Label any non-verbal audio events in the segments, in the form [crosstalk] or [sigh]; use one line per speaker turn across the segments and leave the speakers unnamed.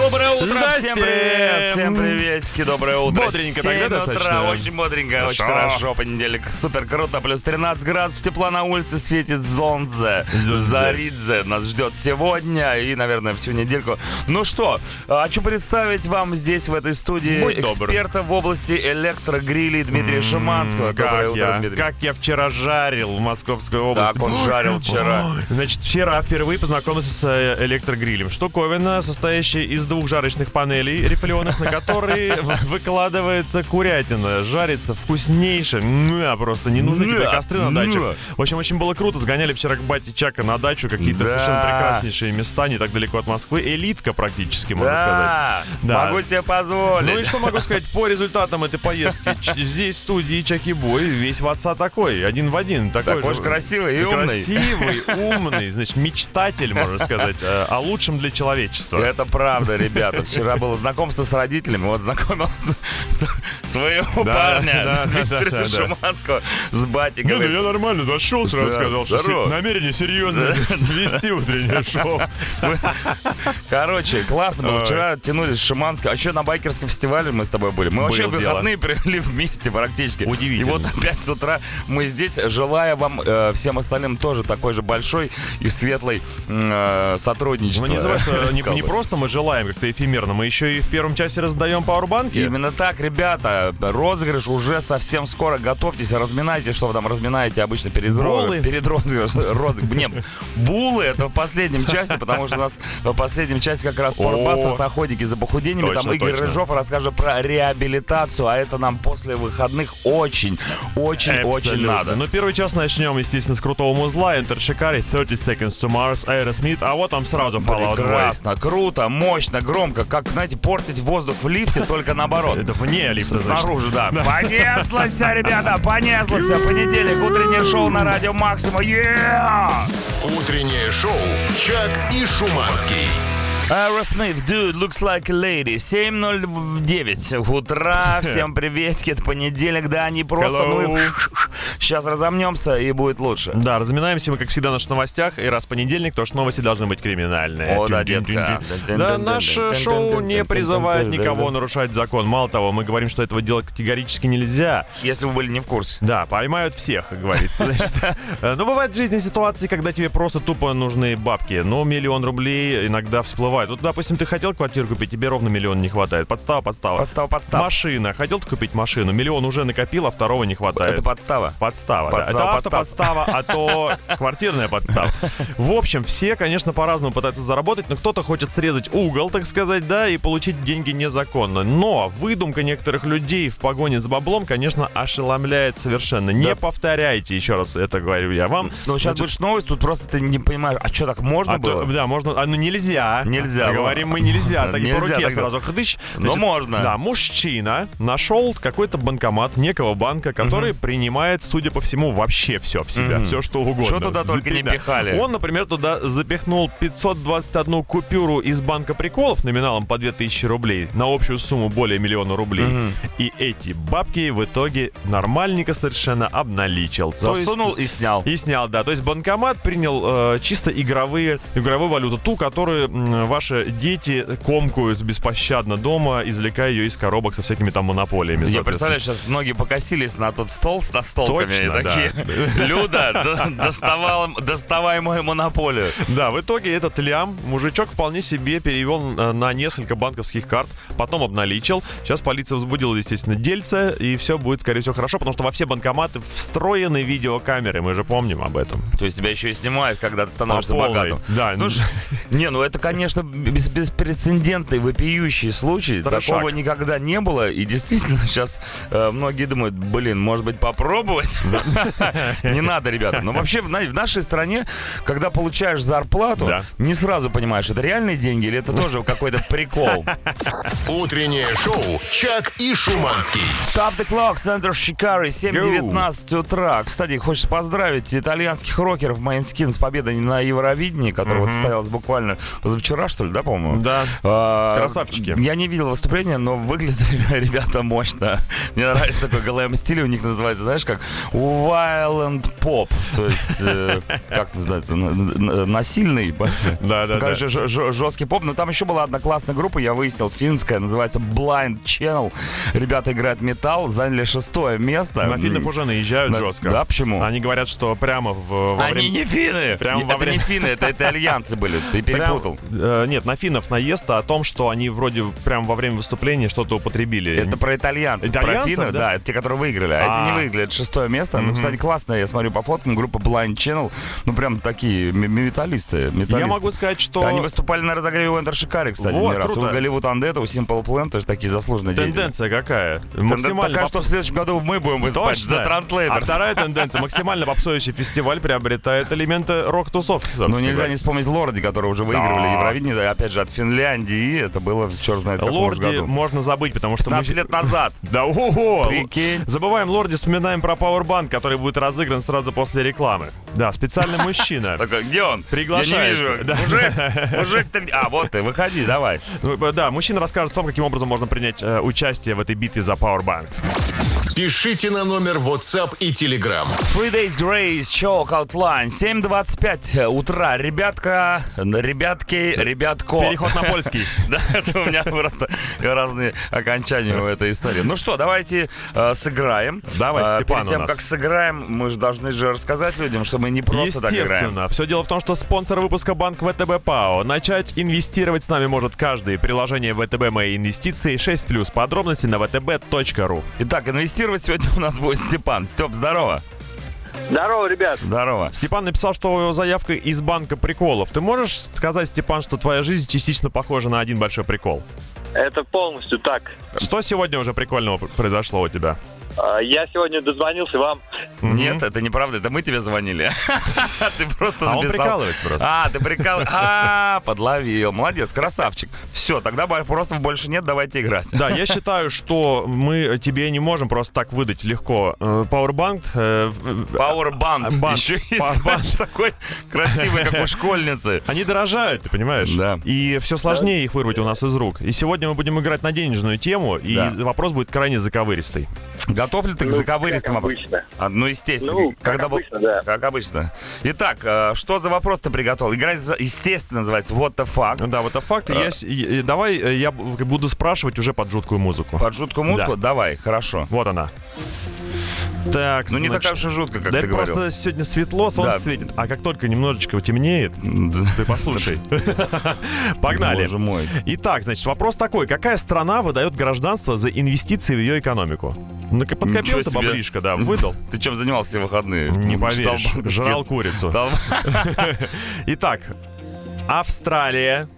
Доброе утро,
Здрасте.
всем привет, всем приветики, доброе утро.
Бодренько
7
тогда
утра,
достаточно?
очень бодренько, очень
Хорошо.
хорошо, понедельник, супер круто, плюс 13 градусов тепла на улице, светит солнце,
Зонзе.
Заридзе нас ждет сегодня и, наверное, всю недельку. Ну что, хочу представить вам здесь, в этой студии,
Будь добр.
эксперта в области электрогрилей Дмитрия Шиманского. Доброе
Как
утро,
я,
Дмитрий.
как я вчера жарил в Московской области.
Так, он жарил вчера.
Ой, Значит, вчера впервые познакомился с э, электрогрилем. Штуковина, состоящая из двух жарочных панелей рифленых, на которые [laughs] выкладывается курятина. Жарится вкуснейше. Муа, Просто не нужны тебе костры на даче. В общем, очень было круто. Сгоняли вчера к бате Чака на дачу. Какие-то совершенно прекраснейшие места, не так далеко от Москвы. Элитка практически, можно сказать.
Да, могу себе позволить.
Ну и что могу сказать по результатам этой поездки? Здесь в студии Чаки Бой весь в отца такой, один в один. Такой,
Такой же красивый и умный.
Красивый, умный, [laughs] значит, мечтатель, можно сказать, э, о лучшем для человечества.
Это правда, ребята. Вчера было знакомство с родителями. Вот знакомился [laughs] с своего парня Дмитрия. Шиманского с батей.
Ну я нормально зашел, сразу сказал, что намерение серьезное вести утреннее [laughs] шоу.
Короче, классно было. Вчера тянулись с Шиманского. А еще на байкерском фестивале мы с тобой были. Мы вообще выходные [laughs] провели вместе практически.
Удивительно.
И вот опять с утра мы здесь, желая вам, э, всем остальным тоже такой же большой и светлой э, сотрудничества.
Ну не просто мы желаем как-то эфемерно, мы еще и в первом часе раздаем пауэрбанки.
Именно так, ребята. Розыгрыш уже совсем скоро. Готовьтесь, разминайте, что вы там разминаете обычно перед,
Булы.
перед розыгрышем. Розыг- Не, булы это в последнем часе, потому что у нас в последнем часе как раз спортбастер охотники за похудениями. Там Игорь
точно.
Рыжов расскажет про реабилитацию, а это нам после выходных очень, очень, очень надо.
Ну, первый час начнем, естественно, с крутого музла. Shikari, 30 Seconds to Mars, Aerosmith. А вот там сразу Fallout.
Прекрасно, круто, мощно, громко. Как, знаете, портить воздух в лифте, только наоборот.
Это вне лифта.
Снаружи, да. Понеслось, ребята, понеслось. Понедельник, утреннее шоу на радио Максима.
Утреннее шоу «Чак и Шуманский».
Aerosmith, dude, looks like a lady. 7.09 утра. [laughs] Всем приветики. Это понедельник, да, не просто.
Hello.
Ну и сейчас разомнемся и будет лучше.
Да, разминаемся мы, как всегда, в наших новостях. И раз понедельник, то ж новости должны быть криминальные.
О, да, детка.
Да, наше шоу не призывает никого нарушать закон. Мало того, мы говорим, что этого делать категорически нельзя.
Если вы были не в курсе.
Да, поймают всех, как говорится. Но бывают в жизни ситуации, когда тебе просто тупо нужны бабки. Но миллион рублей иногда всплывает. Вот, допустим, ты хотел квартиру купить, тебе ровно миллион не хватает. Подстава, подстава.
Подстава, подстава.
Машина. Хотел ты купить машину, миллион уже накопил, а второго не хватает.
Это подстава.
Подстава, да.
Подстава,
Это автоподстава, а то квартирная подстава. В общем, все, конечно, по-разному пытаются заработать, но кто-то хочет срезать угол, так сказать, да, и получить деньги незаконно. Но выдумка некоторых людей в погоне за баблом, конечно, ошеломляет совершенно. Не
Да.
повторяйте, еще раз это говорю я вам.
Ну, сейчас
Значит,
будешь новость, тут просто ты не понимаешь, а что, так можно
а
было?
то- да, можно. А, ну нельзя.
Нельзя,
Говорим мы нельзя. Так и [laughs] по
Нельзя
руке
тогда.
сразу хдыщ.
Но можно.
Да, мужчина нашел какой-то банкомат некого банка, который принимает, судя по всему, вообще все в себя.
Мгм.
Все, что угодно.
Чё туда только не
Да.
пихали.
Он, например, туда запихнул 521 купюру из банка приколов номиналом по 2000 рублей на общую сумму более миллиона рублей.
Мгм.
И эти бабки в итоге нормальненько совершенно обналичил. То есть-
Засунул и снял.
и снял, да. То есть банкомат принял э, чисто игровые, игровую валюту, ту, которую м, ваши дети комкают беспощадно дома, извлекая ее из коробок со всякими там монополиями.
Я представляю, сейчас многие покосились на тот стол с настолками
Точно,
такие, [laughs] Люда, [laughs] д- доставал, доставай мою монополию.
Да, в итоге этот лям мужичок вполне себе перевел э, на несколько банковских карт, потом обналичил. Сейчас полиция возбудила, естественно, дельце, и все будет, скорее всего, хорошо, потому что во все банкоматы встроены видеокамеры, мы же помним об этом.
То есть тебя еще и снимают, когда ты становишься богатым.
Да,
Ну, ж- [laughs] не, ну это, конечно, бес- беспрецедентный, вопиющий случай.
Трешак.
Такого никогда не было. И действительно, сейчас э, многие думают, блин, может быть, попробовать? [laughs] Не надо, ребята. Но вообще, знаете, в нашей стране, когда получаешь зарплату, не сразу понимаешь, это реальные деньги или это тоже какой-то прикол.
Утреннее шоу «Чак и Шуманский».
Stop the clock, Центр Шикары, 7.19 утра. Кстати, хочется поздравить итальянских рокеров Майнскин с победой на Евровидении, которая вот состоялась буквально позавчера, что ли, да, по-моему?
Да.
А,
Красавчики.
Я не видел выступления, но выглядят [laughs] ребята мощно. Мне нравится такой глэм стиль у них называется, знаешь, как Violent Pop. То есть, э, [laughs] как это называется, насильный.
Да, да,
Короче, ж- ж- жесткий поп. Но там еще была одна классная группа, я выяснил, финская, называется Blind Channel. Ребята играют металл, заняли шестое место.
На финнов уже наезжают
На-
жестко.
Да, почему?
Они говорят, что прямо в, во
Они
время-
не финны!
Прям
Не-
во
это
время-
не финны, это итальянцы были. Ты
Прям,
перепутал.
э, нет, на финнов наезд о том, что они вроде прям во время выступления что-то употребили.
Это про итальянцев. про финнов,
да?
да? это те, которые выиграли. А,
А.
эти не выиграли, это шестое место. Ну, кстати, классно, я смотрю по фоткам, группа Blind Channel, ну, прям такие металлисты, металлисты.
Я могу сказать, что
Они выступали на разогреве у Шикари, кстати,
Вот,
не раз.
круто.
У Голливуд Андета, у Simple Plan тоже такие заслуженные
тенденция какая?
Тенденция
Максимально
такая,
поп-
что в следующем году мы будем выступать
Точно.
за
А
Translators.
вторая тенденция. Максимально попсующий фестиваль приобретает элементы рок-тусовки.
Ну, нельзя не вспомнить Лорди, которые уже выигрывали
Да.
Евровидение, опять же, от Финляндии. Это было, черт знает, каком
Лорди
году.
можно забыть, потому что мы...
15 лет назад.
Да, ого! Забываем Лорди, вспоминаем про Powerbank, который будет разыгран сразу после рекламы. Да, специальный [laughs] мужчина.
Такой, где он?
Приглашается,
Я не вижу.
да.
Мужик, [laughs] мужик, ты... А, вот ты, выходи, давай.
Ну, Да, мужчина расскажет том, каким образом можно принять э, участие в этой битве за Powerbank.
Пишите на номер WhatsApp и Telegram.
Three Days Grace, Choke Outline, 7.25 утра. Ребятка, ребятки, ребятко.
Переход на польский. [laughs]
Да, это у меня просто разные окончания в этой истории. Ну что, давайте э, сыграем.
Давай,
Э,
Степан
тем,
нас.
как сыграем, мы же должны же рассказать людям, что мы не просто так играем.
Естественно. Все дело в том, что спонсор выпуска банк ВТБ ПАО. Начать инвестировать с нами может каждый. Приложение ВТБ Мои инвестиции 6+. Подробности на vtb.ru.
Итак, инвестировать сегодня у нас будет Степан. Степ, здорово.
Здорово, ребят.
Здорово.
Степан написал, что заявка из банка приколов. Ты можешь сказать, Степан, что твоя жизнь частично похожа на один большой прикол?
Это полностью так.
Что сегодня уже прикольного произошло у тебя?
А, Я сегодня дозвонился вам.
Нет, это неправда, это мы тебе звонили. [laughs] Ты просто
А он
написал.
прикалывается просто.
А, ты прикалываешь. А, подловил. Молодец, красавчик. Все, тогда вопросов больше нет, давайте играть.
Да, я считаю, что мы тебе не можем просто так выдать легко э, Powerbank. э, в-
Powerbank.
Банк.
Еще есть такой красивый, как у школьницы. [laughs]
Они дорожают, ты понимаешь?
Да.
И все сложнее их вырвать у нас из рук. И сегодня мы будем играть на денежную тему, и вопрос будет крайне заковыристый.
Готов ли ты к
Ну,
заковыристым
как
вопросам?
обычно.
А, ну, естественно.
Ну, как
Когда был-
обычно, да.
Как обычно. Итак, э, что за вопрос ты приготовил? Игра, естественно, называется What the fuck.
Да, вот это факт.
А.
Я с- и- и давай э, я буду спрашивать уже под жуткую музыку.
Под жуткую музыку?
Да.
Давай, хорошо.
Вот она. Так,
Ну, не
значит,
такая уж и жутко, как
да
ты
это
говорил.
просто сегодня светло, солнце
Да.
светит. А как только немножечко темнеет, ты послушай. [laughs] [laughs] Погнали.
Боже мой.
Итак, значит, вопрос такой. Какая страна выдает гражданство за инвестиции в ее экономику? Ну, подкопил ты
себе.
баблишко, да, выдал? [laughs]
Ты чем занимался все выходные?
Не поверишь, жрал курицу. Итак, Австралия,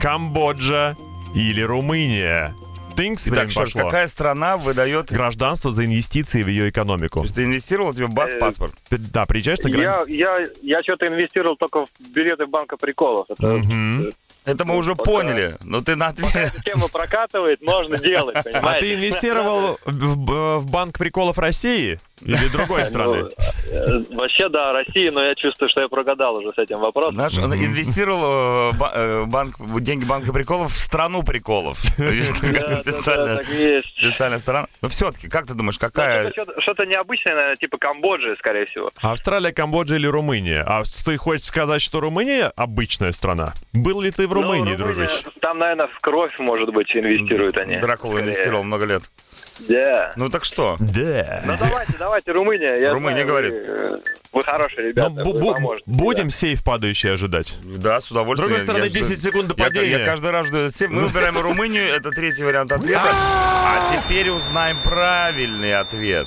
Камбоджа или Румыния?
Итак, что ж,
пошло.
какая страна выдает...
Гражданство за инвестиции в ее экономику.
То есть ты инвестировал, тебе бац,
Э,
паспорт.
Да, приезжаешь на границу.
Я, я, я что-то инвестировал только в билеты банка приколов. Это.
Это мы уже
пока-
поняли. Но ты на ответ...
Эта тема прокатывает, можно делать, [laughs]
А ты инвестировал в, Банк приколов России или другой [laughs] страны?
Ну, Вообще, да, Россия, но я чувствую, что я прогадал уже с этим вопросом.
Он инвестировал э, э, банк, деньги банка приколов в страну приколов. [laughs] Специальная-
так и есть.
Специальная страна. Но все-таки, как ты думаешь,
Ну,
какая...
Что-то что-то необычное, наверное, типа Камбоджи, скорее всего.
Австралия, Камбоджа или Румыния? А ты хочешь сказать, что Румыния обычная страна? Был ли ты в
Ну,
Румынии,
Румыния,
дружище?
Там, наверное, в кровь, может быть, инвестируют они.
Дракула
Скорее.
инвестировал много лет.
Да.
Ну так что?
Да.
Ну давайте, давайте, Румыния. Я
Румыния
знаю,
говорит.
Вы, э, вы хорошие
Ну,
ребята, вы
бу-
поможете.
будем сейф падающий ожидать.
Да, с удовольствием.
С другой стороны,
Я-
10 секунд до
я-
падения.
Я, каждый раз жду. Все- Мы выбираем Румынию, это третий вариант ответа. А теперь узнаем правильный ответ.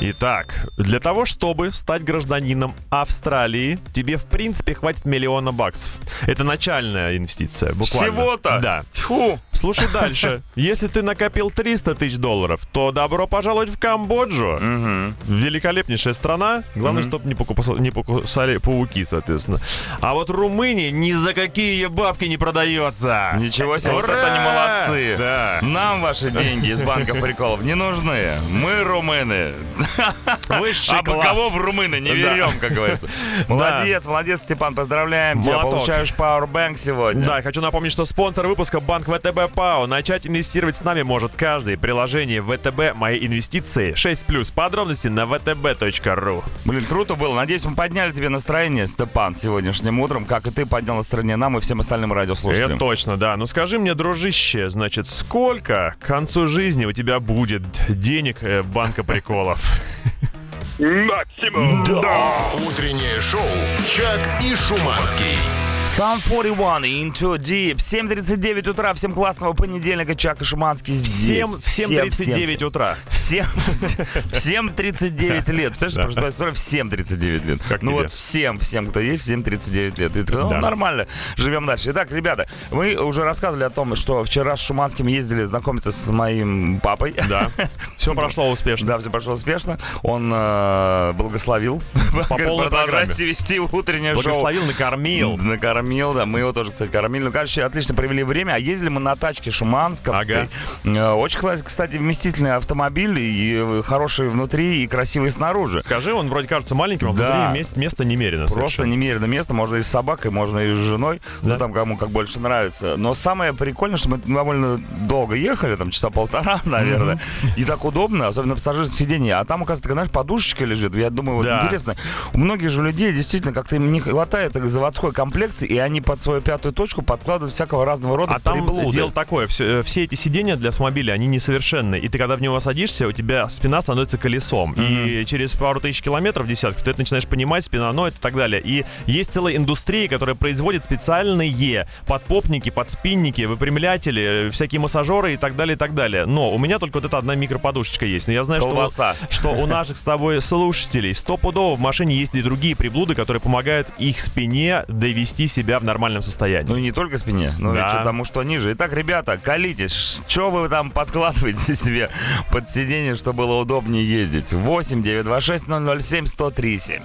Итак, для того, чтобы стать гражданином Австралии, тебе в принципе хватит миллиона баксов. Это начальная инвестиция, буквально.
Всего-то?
Да.
Тьфу.
Слушай дальше. [laughs] Если ты накопил 300 тысяч долларов, то добро пожаловать в Камбоджу.
Мгм.
Великолепнейшая страна. Главное,
Мгм.
чтобы не, покупа- не покусали пауки, соответственно. А вот Румыния ни за какие бабки не продается.
Ничего себе, вот
Ура!
это они молодцы.
Да.
Нам ваши деньги из банка приколов не нужны. Мы румыны.
Высший
А
класс.
кого в румыны не
Да.
верем, как говорится. [laughs] Молодец, молодец, Степан, поздравляем тебя.
Молоток.
Получаешь Powerbank сегодня.
Да, хочу напомнить, что спонсор выпуска банк ВТБ ПАО. Начать инвестировать с нами может каждый. Приложение ВТБ «Мои инвестиции» 6+. Подробности на vtb.ru.
Блин, круто было. Надеюсь, мы подняли тебе настроение, Степан, сегодняшним утром, как и ты поднял настроение нам и всем остальным радиослушателям.
Это точно, да. Ну скажи мне, дружище, значит, сколько к концу жизни у тебя будет денег э, банка приколов?
Максимум!
Утреннее шоу «Чак и Шуманский».
Сам 41 Into Deep. 7.39 утра. Всем классного понедельника. Чак и Шуманский здесь.
Всем, всем 39 утра.
Всем, всем 39 лет. Представляешь, да. что всем 39 лет.
Как
ну
тебе?
вот всем, всем, кто есть, всем 39 лет. И ну,
Да.
нормально, живем дальше. Итак, ребята, мы уже рассказывали о том, что вчера с Шуманским ездили знакомиться с моим папой.
Да. Все [laughs] прошло успешно.
Да, все прошло успешно. Он э, благословил.
По полной программе.
Вести утреннее шоу.
Благословил, накормил.
Накормил, да. Мы его тоже, кстати, кормили. Ну, короче, отлично провели время. А ездили мы на тачке Шумансковской. Э, Очень, кстати, кстати, вместительный автомобиль. И хороший внутри, и красивый снаружи.
Скажи, он вроде кажется маленьким, а
Да.
внутри мест- места немерено
Просто
совершенно.
немерено место. Можно и с собакой, можно и с женой.
Да.
Ну, там кому как больше нравится. Но самое прикольное, что мы довольно долго ехали, там часа полтора, [laughs] наверное. И так удобно, особенно на пассажирском сиденье. А там, оказывается, такая, знаешь, подушечка лежит. Я думаю, вот
Да.
интересно, у многих же людей действительно как-то им не хватает этой заводской комплекции, и они под свою пятую точку подкладывают всякого разного рода
А там
приблуды.
дело такое, все, все эти сиденья для автомобиля, они несовершенны. И ты когда в него садишься, у тебя спина становится колесом. И через пару тысяч километров, десятков, ты это начинаешь понимать, спина ноет и так далее. И есть целая индустрия, которая производит специальные подпопники, подспинники, выпрямлятели, всякие массажеры и так далее, и так далее. Но у меня только вот эта одна микроподушечка есть. Но я знаю, что,
Колбаса.
что у наших с тобой слушателей стопудово в машине есть и другие приблуды, которые помогают их спине довести себя в нормальном состоянии.
Ну и не только спине, но
Да.
и что тому, что ниже. Итак, ребята, колитесь. Что вы там подкладываете [laughs] себе под сиденье, чтобы было удобнее ездить? 8 926 007 103 7.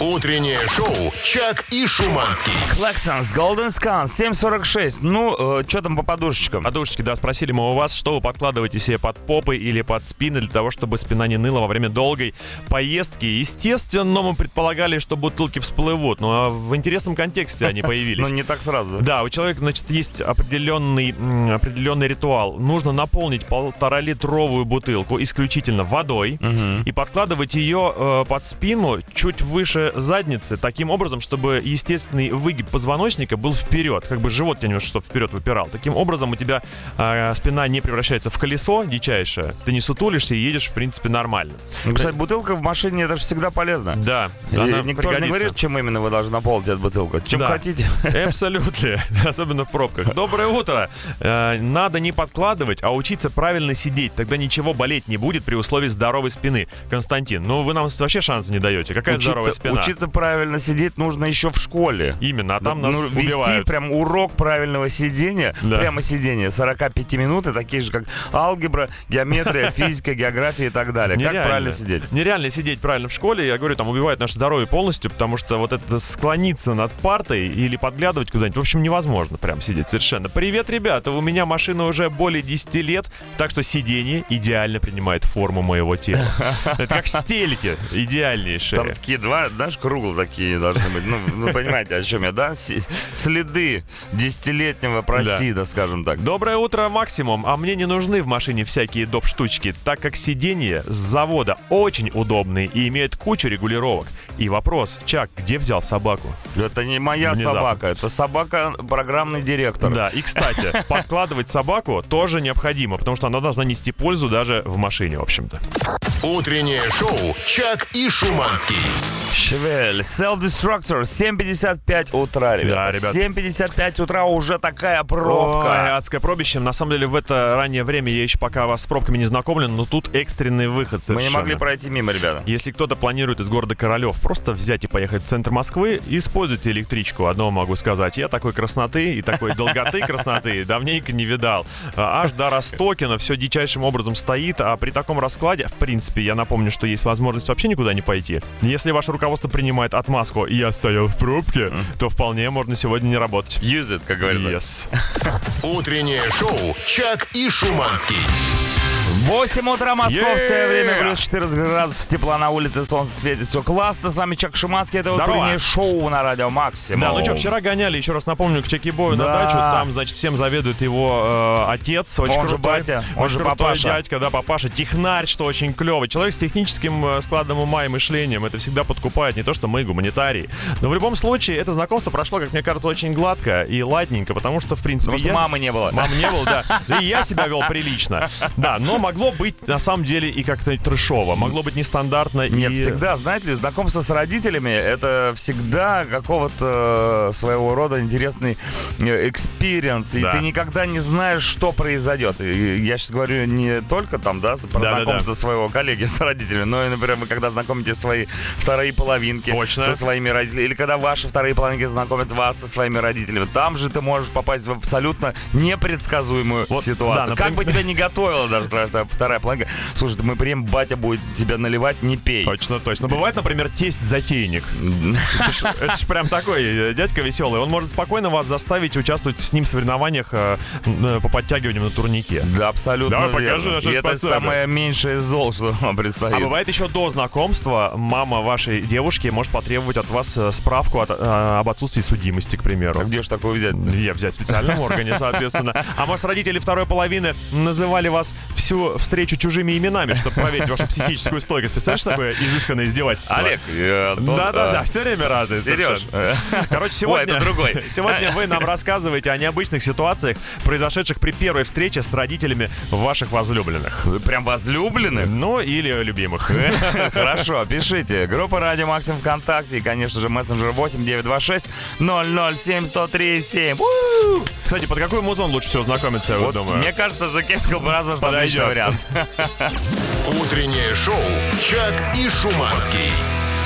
Утреннее шоу «Чак и Шуманский».
Клексонс, Golden Scan, 746. Ну, что там по подушечкам?
Подушечки, да, спросили мы у вас, что вы подкладываете себе под попы или под спины для того, чтобы спина не ныла во время долгой поездки. Естественно, мы предполагали, что бутылки всплывут, но в интересном контексте они
Ну,
появились.
не так сразу.
Да, у человека, значит, есть определенный, определенный ритуал. Нужно наполнить полтора-литровую бутылку исключительно водой и подкладывать ее э, под спину чуть выше задницы, таким образом, чтобы естественный выгиб позвоночника был вперед, как бы живот тебя немножко чтобы вперед выпирал. Таким образом у тебя э, спина не превращается в колесо дичайшее, ты не сутулишься и едешь, в принципе, нормально.
Ну, кстати, бутылка в машине, это же всегда полезно.
Да,
И
она
Никто же не
пригодится.
говорит, чем именно вы должны наполнить эту бутылку. Чем
Да.
хотите. [laughs]
Абсолютно, особенно в пробках. Доброе утро. Э, Надо не подкладывать, а учиться правильно сидеть. Тогда ничего болеть не будет при условии здоровой спины. Константин, ну вы нам вообще шанса не даете. Какая здоровая
Учиться,
спина?
учиться правильно сидеть нужно еще в школе.
Именно, а там нас
ну, вести
убивают.
прям урок правильного сидения,
Да.
прямо сидения, 45 минут, и такие же, как алгебра, геометрия, [laughs] физика, география и так далее. Как
Нереально.
правильно сидеть?
Нереально сидеть правильно в школе, я говорю, там убивает наше здоровье полностью, потому что вот это склониться над партой или подглядывать куда-нибудь, в общем, невозможно прям сидеть совершенно. Привет, ребята, у меня машина уже более 10 лет, так что сиденье идеально принимает форму моего тела. [laughs] Это как стельки, идеальнейшие.
Там такие два, знаешь, круглые такие должны быть. Ну, вы понимаете, о чем я, да? Следы десятилетнего просида, скажем так.
Доброе утро, Максимум. А мне не нужны в машине всякие доп. штучки, так как сиденья с завода очень удобные и имеют кучу регулировок. И вопрос, Чак, где взял собаку?
Это не моя
Внезапно.
Собака, это собака программный директор.
Да, и, кстати, [laughs] подкладывать собаку тоже необходимо, потому что она должна нести пользу даже в машине, в общем-то.
Утреннее шоу «Чак и Шуманский».
Шевель, Self-Destructor, 7.55 утра, ребята.
Да, ребят.
7.55 утра уже такая
Ой,
пробка.
адское пробище. На самом деле, в это раннее время я еще пока вас с пробками не знакомлен, но тут экстренный выход
Мы не
совершенно.
могли пройти мимо, ребята.
Если кто-то планирует из города Королев просто взять и поехать в центр Москвы, используйте электричку. Одно могу сказать. Я такой красноты и такой долготы [laughs] красноты давненько не видал. А, Аж до Ростокина все дичайшим образом стоит, а при таком раскладе, в принципе, я напомню, что есть возможность вообще никуда не пойти. Если ваше руководство принимает отмазку «я стоял в пробке», то вполне можно сегодня не работать.
Use it, как говорится.
Yes.
Утреннее шоу «Чак и Шуманский».
8 утра, московское
Yeah!
время, плюс 14 градусов тепла на улице, солнце светит, все классно. С вами Чак Шуманский, это
Здорово.
утреннее шоу на радио Максимум.
Да, ну что, вчера гоняли, еще раз напомню, к Чеки Бою на
Да.
дачу. Там, значит, всем заведует его э, отец. Очень
Он же
крутой,
батя, он же
крутой
папаша.
дядька, да, папаша. Технарь, что очень клевый. Человек с техническим э, складом ума и мышлением. Это всегда подкупает не то, что мы, гуманитарии. Но в любом случае, это знакомство прошло, как мне кажется, очень гладко и ладненько, потому что, в принципе,
Потому что
я-
мамы не было.
Мам не был, да. Да и я себя вел прилично. Да, но могло быть на самом деле и как-то трэшово. Могло быть нестандартно.
Нет,
и...
всегда, знаете ли, знакомство с родителями это всегда какого-то э, своего рода интересный experience. И
Да.
ты никогда не знаешь, что произойдет. И я сейчас говорю не только там, да, про
Да-да-да.
знакомство своего коллеги с родителями, но и, например, вы когда знакомите свои вторые половинки
Точно.
со своими родителями, или когда ваши вторые половинки знакомят вас со своими родителями, там же ты можешь попасть в абсолютно непредсказуемую
Вот,
ситуацию.
да,
как бы
например-
тебя не готовила даже твоя вторая половинка, слушай, мы прием, батя будет тебя наливать, не пей.
Точно, точно. Бывает, например, тесть-затейник. Это ж, это ж прям такой э, дядька веселый. Он может спокойно вас заставить участвовать с ним в соревнованиях э, э, по подтягиванию на турнике.
Да, абсолютно
Давай,
верно.
покажи
И это самое меньшее зол, что [laughs] вам предстоит.
А бывает еще до знакомства мама вашей девушки может потребовать от вас справку от, об отсутствии судимости, к примеру.
А где же такое взять?
Я взять в специальном органе, соответственно. А может, родители второй половины называли вас всю встречу чужими именами, чтобы проверить вашу психическую стойкость. Представляешь, такое изысканное издевательство?
Олег, э,
Да-да-да, все время разные.
Сереж.
Короче, сегодня,
это другой. [laughs]
сегодня вы нам рассказываете о необычных ситуациях, произошедших при первой встрече с родителями ваших возлюбленных.
прям возлюблены?
Ну, или любимых. [laughs]
Хорошо, пишите. Группа Радио Максим ВКонтакте и, конечно же, мессенджер 8 926 007 103 7.
Кстати, под какой музон лучше всего знакомиться, я вот думаю?
Мне кажется, The Chemical Brothers
Подойдет.
Вариант.
Утреннее шоу «Чак и Шуманский».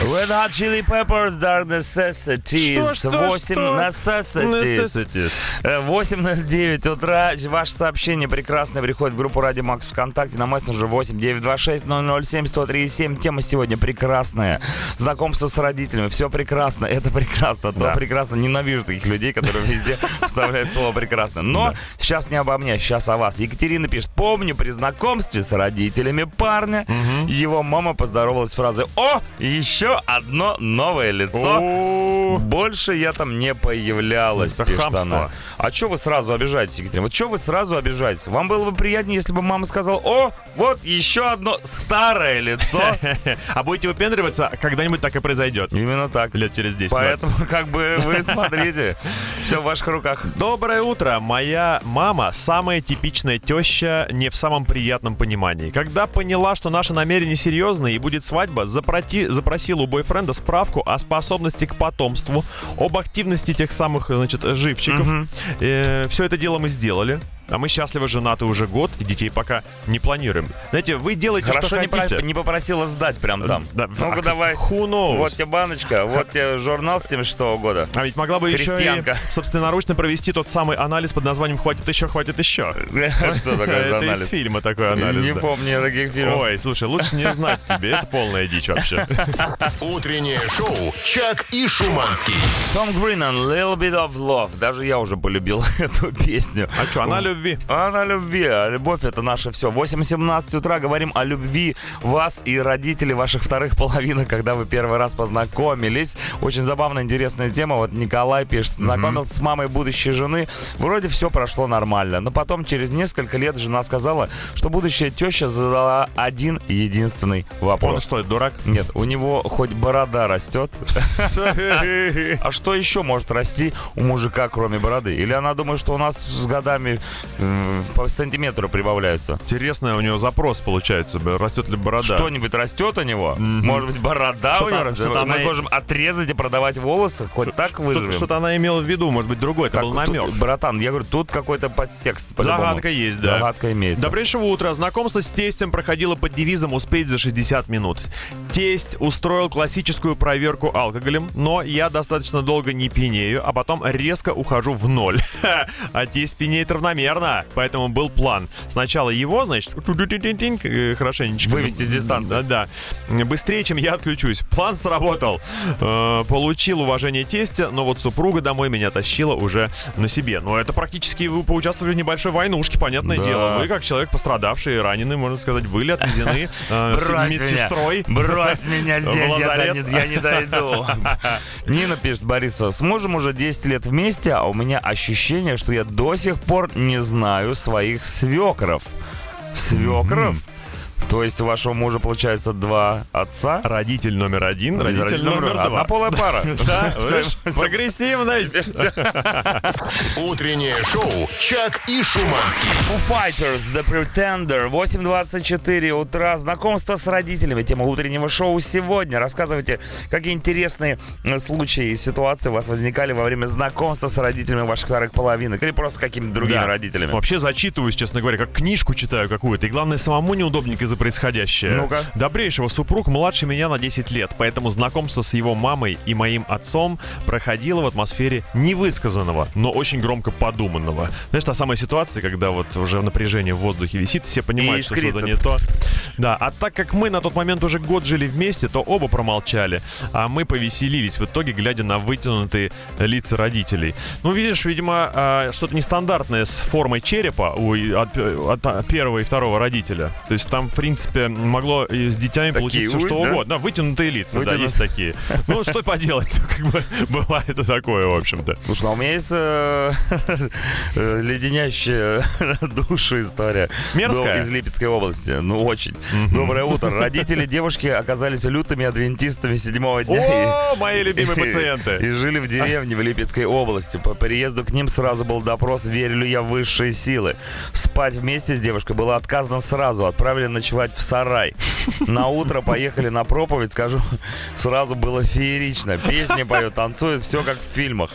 Red Hot Chili Peppers, Dark Necessities.
Что, что,
8
что?
Necessities.
Necessities.
Э, 8.09 утра. Ваше сообщение прекрасное приходит в группу Радио Макс ВКонтакте на мессенджер 8 926 007 103 7. Тема сегодня прекрасная. Знакомство с родителями. Все прекрасно. Это прекрасно. То
Да.
прекрасно. Ненавижу таких людей, которые везде [laughs] вставляют слово прекрасно. Но сейчас не обо мне, сейчас о вас. Екатерина пишет. Помню, при знакомстве с родителями парня его мама поздоровалась с фразой «О, еще одно новое лицо». Больше я там не появлялась,
Это хамство.
А что вы сразу обижаетесь, Екатерина? Вот что вы сразу обижаетесь? Вам было бы приятнее, если бы мама сказала, о, вот еще одно старое лицо. [laughs]
А будете выпендриваться, когда-нибудь так и произойдет.
Именно так.
Лет через 10
Поэтому, [laughs] как бы, вы смотрите, все в ваших руках.
Доброе утро. Моя мама самая типичная теща не в самом приятном понимании. Когда поняла, что наши намерения серьезные и будет свадьба, запроти- запросила у бойфренда справку о способности к потомству, об активности тех самых, значит, живчиков. все это дело мы сделали. А мы счастливо женаты уже год, и детей пока не планируем. Знаете, вы делаете,
Хорошо
что
не, про-
хотите.
не попросила сдать прям там.
Да,
Ну-ка
а
давай.
who knows?
Вот тебе баночка, вот тебе журнал с 76 года.
А ведь могла бы еще и собственноручно провести тот самый анализ под названием «Хватит еще, хватит еще». [laughs]
Что такое за
Это из
анализ?
фильма такой анализ.
Не помню таких фильмов.
Ой, слушай, лучше не знать тебе, это полная дичь вообще. [laughs]
Утреннее шоу «Чак и Шуманский».
Том Гринан, Little Bit of Love. Даже я уже полюбил [laughs] эту песню.
А что, она любви?
Она любви, а любовь это наше все. 8.17 утра говорим о любви вас и родителей ваших вторых половинок, когда вы первый раз познакомились. Очень забавная, интересная тема. Вот Николай пишет, знакомился с мамой будущей жены. Вроде все прошло нормально. Но потом, через несколько лет, жена сказала, что будущая теща задала один единственный
Он
вопрос.
что, дурак?
Нет, у него хоть борода растет. [laughs] А что еще может расти у мужика, кроме бороды? Или она думает, что у нас с годами по сантиметру прибавляются?
Интересный у него запрос получается, растет ли борода.
Что-нибудь растет у него? Может быть, борода у
Что-то-
него растет? Мы
она
можем отрезать и продавать волосы? Хоть так
Что-
выживем?
Что-то она имела в виду, может быть, другой, это
Так,
был
тут,
намек.
братан, я говорю, тут какой-то подтекст. по-любому.
Загадка есть, да.
Загадка имеется.
Добрейшего утра. Знакомство с тестем проходило под девизом «Успеть за 60 минут». Тесть устроил классическую проверку алкоголем, но я достаточно долго не пьянею, а потом резко ухожу в ноль. [laughs] А тесть пьянеет равномерно. Верно. Поэтому был план. Сначала его, значит, э, хорошенечко.
Вывести с дистанции.
Да, да. Быстрее, чем я отключусь. План сработал. Э, Получил уважение тестя, но вот супруга домой меня тащила уже на себе. Но это практически вы поучаствовали в небольшой войнушке, понятное
Да.
дело. Вы, как человек пострадавший, раненый, можно сказать, были отвезены э, медсестрой.
меня, брось меня [laughs] здесь, я,
лазарет.
до- я не дойду. [laughs] Нина пишет Борису, с мужем уже 10 лет вместе, а у меня ощущение, что я до сих пор не знаю своих свекров. Свекров? То есть у вашего мужа получается два отца?
Родитель номер один, родитель номер два.
Однополая пара. [laughs]
Да, прогрессивность. [laughs]
Утреннее шоу «Чак и Шуманский».
Foo Fighters, The Pretender, 8.24 утра. Знакомство с родителями. Тема утреннего шоу сегодня. Рассказывайте, какие интересные э, случаи и ситуации у вас возникали во время знакомства с родителями ваших вторых половинок или просто с какими-то другими родителями.
Вообще зачитываюсь, честно говоря, как книжку читаю какую-то. И главное, самому неудобненько за происходящее.
Ну-ка.
Добрейшего супруг младше меня на 10 лет, поэтому знакомство с его мамой и моим отцом проходило в атмосфере невысказанного, но очень громко подуманного. Знаешь, та самая ситуация, когда вот уже напряжение в воздухе висит, все понимают,
И
что что-то
искрится.
не то. Да, а так как мы на тот момент уже год жили вместе, то оба промолчали, а мы повеселились в итоге, глядя на вытянутые лица родителей. Ну, видишь, видимо, а, что-то нестандартное с формой черепа у от, от- первого и второго родителя. То есть там, в принципе, могло с детьми получиться все что
да?
угодно. Да, вытянутые лица, да,
Вытянут-
есть такие. Ну, что поделать, [laughs] как бы бывает и такое, в общем-то.
Слушай, а у меня есть э, [laughs] э, леденящая [laughs] душу история.
Мерзкая?
Из Липецкой области. Ну, очень. Доброе утро. Родители девушки оказались лютыми адвентистами седьмого дня. и-
О, мои любимые [laughs] пациенты.
И жили в деревне в Липецкой области. По приезду к ним сразу был допрос, верю ли я в высшие силы. Спать вместе с девушкой было отказано сразу. Отправили ночевать в сарай. На утро поехали на проповедь, скажу, сразу было феерично. Песни поют, танцуют, все как в фильмах.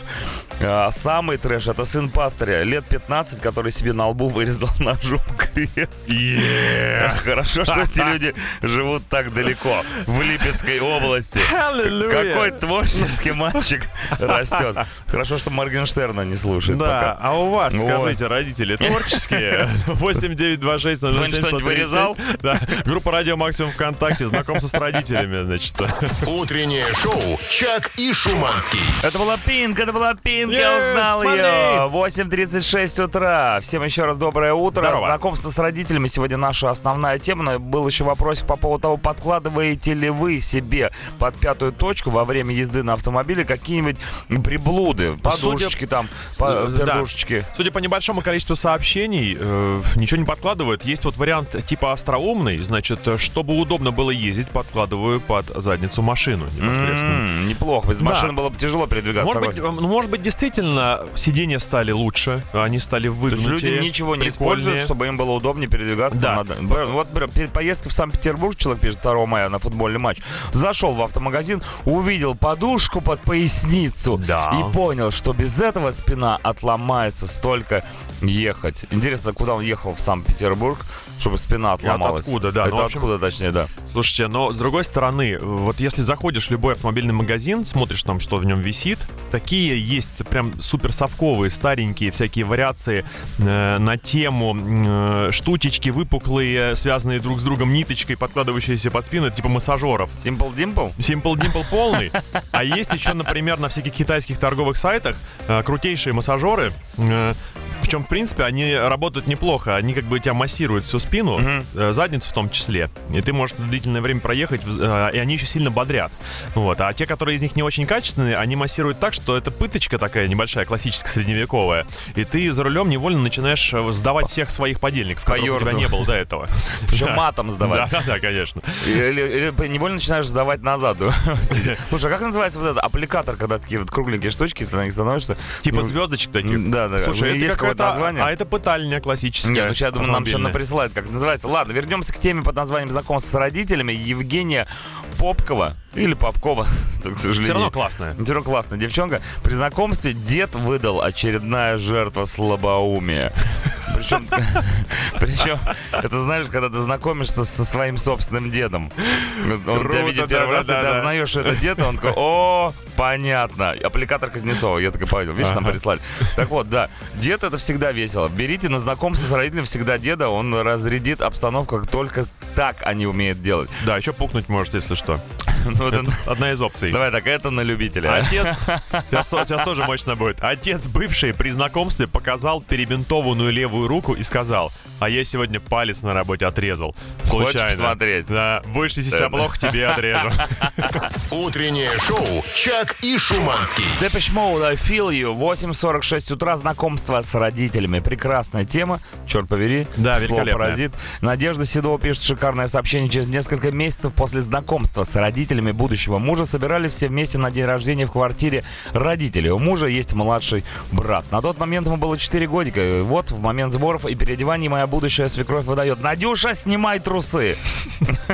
А самый трэш это сын пастыря, лет 15, который себе на лбу вырезал ножом крест.
Yeah. [laughs]
Хорошо, что эти люди живут так далеко, в Липецкой области. Какой творческий мальчик растет. Хорошо, что Моргенштерна не слушает
Да,
пока.
а у вас, скажите, родители творческие? [laughs] 8926
Он что-нибудь вырезал?
Да, группа Радио Максимум ВКонтакте, знакомство с родителями, значит.
Утреннее шоу «Чак и Шуманский».
Это была Пинк, это была Пинк, я узнал ее. 8.36 утра. Всем еще раз доброе утро.
Здорово.
Знакомство с родителями сегодня наша основная тема. Был еще вопросик по поводу того, подкладываете ли вы себе под пятую точку во время езды на автомобиле какие-нибудь приблуды, подушечки там, по-
Да.
пердушечки.
Судя по небольшому количеству сообщений, э, ничего не подкладывают. Есть вот вариант типа остроумный, значит, э, чтобы удобно было ездить, подкладываю под задницу машину непосредственно.
М, Неплохо, без
Да.
машины было бы тяжело передвигаться.
Может быть, э, ну, может быть, действительно сиденья стали лучше, они стали
То есть люди ничего не используют, чтобы им было удобнее передвигаться.
Да.
надо. Вот поездкой в Санкт-Петербург, человек пишет 2 мая на футбольный матч, зашел в автомагазин, увидел подушку под поясницу
Да.
и понял, что без этого спина отломается столько ехать. Интересно, куда он ехал в Санкт-Петербург, чтобы спина отломалась?
откуда, да.
Это
Ну, общем-
откуда, точнее, да.
Слушайте, но с другой стороны, вот если заходишь в любой автомобильный магазин, смотришь там, что в нем висит, такие есть прям супер совковые, старенькие всякие вариации э, на тему э, штучечки выпуклые, связанные друг с другом ниточкой, подкладывающиеся под спину, это типа массажеров.
Simple Dimple?
Simple Dimple полный. А есть еще, например, на всяких китайских торговых сайтах э, крутейшие массажеры. э, причем, в принципе, они работают неплохо. Они как бы тебя массируют всю спину,
Мгм.
э, задницу в том числе. И ты можешь длительное время проехать, э, и они еще сильно бодрят. Вот. А те, которые из них не очень качественные, они массируют так, что это пыточка такая небольшая, классическая, средневековая. И ты за рулем невольно начинаешь э, сдавать всех своих подельников, которых у тебя не было до этого. [laughs]
Причем матом сдавать.
Да, [laughs] да, конечно.
Или, невольно начинаешь сдавать назад. [laughs] Слушай, а как называется вот этот аппликатор, когда такие вот кругленькие штучки, ты на них становишься?
Типа
Ну,
звездочек таких.
Да, да.
Слушай, это
есть
какое-то
название?
А это пытальня классическая.
Нет, ну сейчас, я думаю, нам все
автомобильная.
Как это называется. Ладно, вернемся к теме под названием «Знакомство с родителями». Евгения Попкова, или Попкова, [laughs] к сожалению.
Все равно классная.
Все равно классная девчонка. При знакомстве дед выдал очередная жертва слабоумия. Причем, [laughs] причем, это знаешь, когда ты знакомишься со своим собственным дедом. Он тебя
Круто,
видит первый раз, и ты
да-да-да-да.
узнаешь, что это дед, и он такой, о, понятно. Аппликатор Кузнецова, я такой понял, видишь, нам прислали. Так вот, да, дед это всегда весело. Берите на знакомство с родителем всегда деда, он разрядит обстановку, как только так они умеют делать.
Да, еще пукнуть может, если что. [laughs]
Ну, это-
Это одна из опций.
Давай так, это на любителя.
Отец, [laughs] сейчас, сейчас тоже мощно будет. Отец бывший при знакомстве показал перебинтованную левую руку и сказал, а я сегодня палец на работе отрезал. Случайно.
посмотреть?
Да, будешь вести себя плохо, тебе отрежу. [laughs]
Утреннее шоу «Чак и Шуманский».
Depeche Mode, I Feel You, 8.46 утра, знакомство с родителями. Прекрасная тема, черт побери.
Да,
слово
великолепная.
паразит. Надежда Седова пишет шикарное сообщение. Через несколько месяцев после знакомства с родителями будущего мужа собирались все вместе на день рождения в квартире родителей. У мужа есть младший брат. На тот момент ему было 4 годика. И вот в момент сборов и переодеваний моя будущая свекровь выдает «Надюша, снимай трусы!»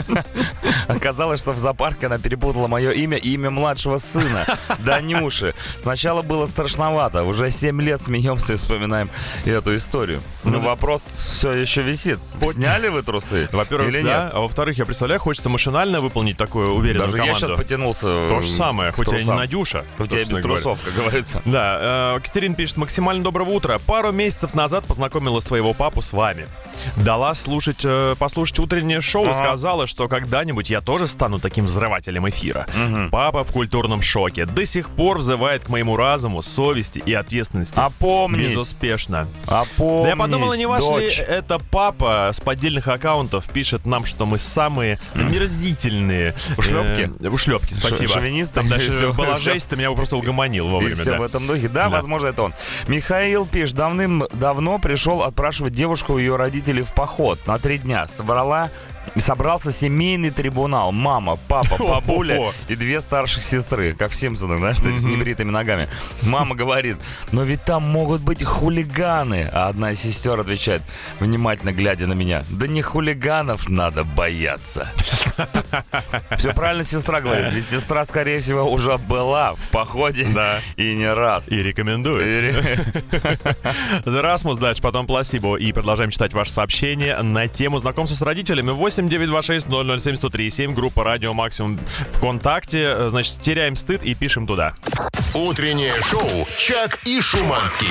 [laughs] Оказалось, что в зоопарке она перепутала мое имя и имя младшего сына, Данюши. Сначала было страшновато. Уже 7 лет смеемся и вспоминаем эту историю. Но вопрос все еще висит. Сняли вы трусы?
Во-первых, да, а во-вторых, я представляю, хочется машинально выполнить такую уверенную
Даже я
команду.
сейчас потянулся.
То же самое,
к
хоть я не. Надюша.
Хоть я и без
говоря.
трусов, как говорится. [laughs]
Да, э, Катерин пишет, максимально доброго утра. Пару месяцев назад познакомила своего папу с вами. Дала слушать, э, послушать утреннее шоу и
Ага.
сказала, что когда-нибудь я тоже стану таким взрывателем эфира. Папа в культурном шоке. До сих пор взывает к моему разуму, совести и ответственности.
Опомнись.
Безуспешно.
Опомнись,
Да я подумала, не ваш ли
дочь.
это папа с поддельных аккаунтов пишет нам, что мы самые мерзительные.
Ушлепки?
Э, ушлепки, спасибо.
шовинисты?
Там [laughs] дальше была жесть, ты меня просто угомонил
И
вовремя.
все
да.
в этом духе. Да,
Да.
возможно, это он. Михаил пишет, давным-давно пришел отпрашивать девушку у ее родителей в поход на три дня. Собрала Собрался семейный трибунал. Мама, папа, [laughs] бабуля и две старших сестры. Как в Симпсонах, знаешь, с небритыми ногами. Мама говорит, но ведь там могут быть хулиганы. А одна из сестер отвечает, внимательно глядя на меня, да не хулиганов надо бояться. [laughs] Все правильно сестра говорит, ведь сестра, скорее всего, уже была в походе
Да.
и не раз.
И рекомендует. Rasmus [laughs] дальше, потом Пласибо. И продолжаем читать ваши сообщения на тему знакомства с родителями. 8 926 007 1037, группа Радио Максимум ВКонтакте. Э, Значит, теряем стыд и пишем туда.
Утреннее шоу «Чак и Шуманский».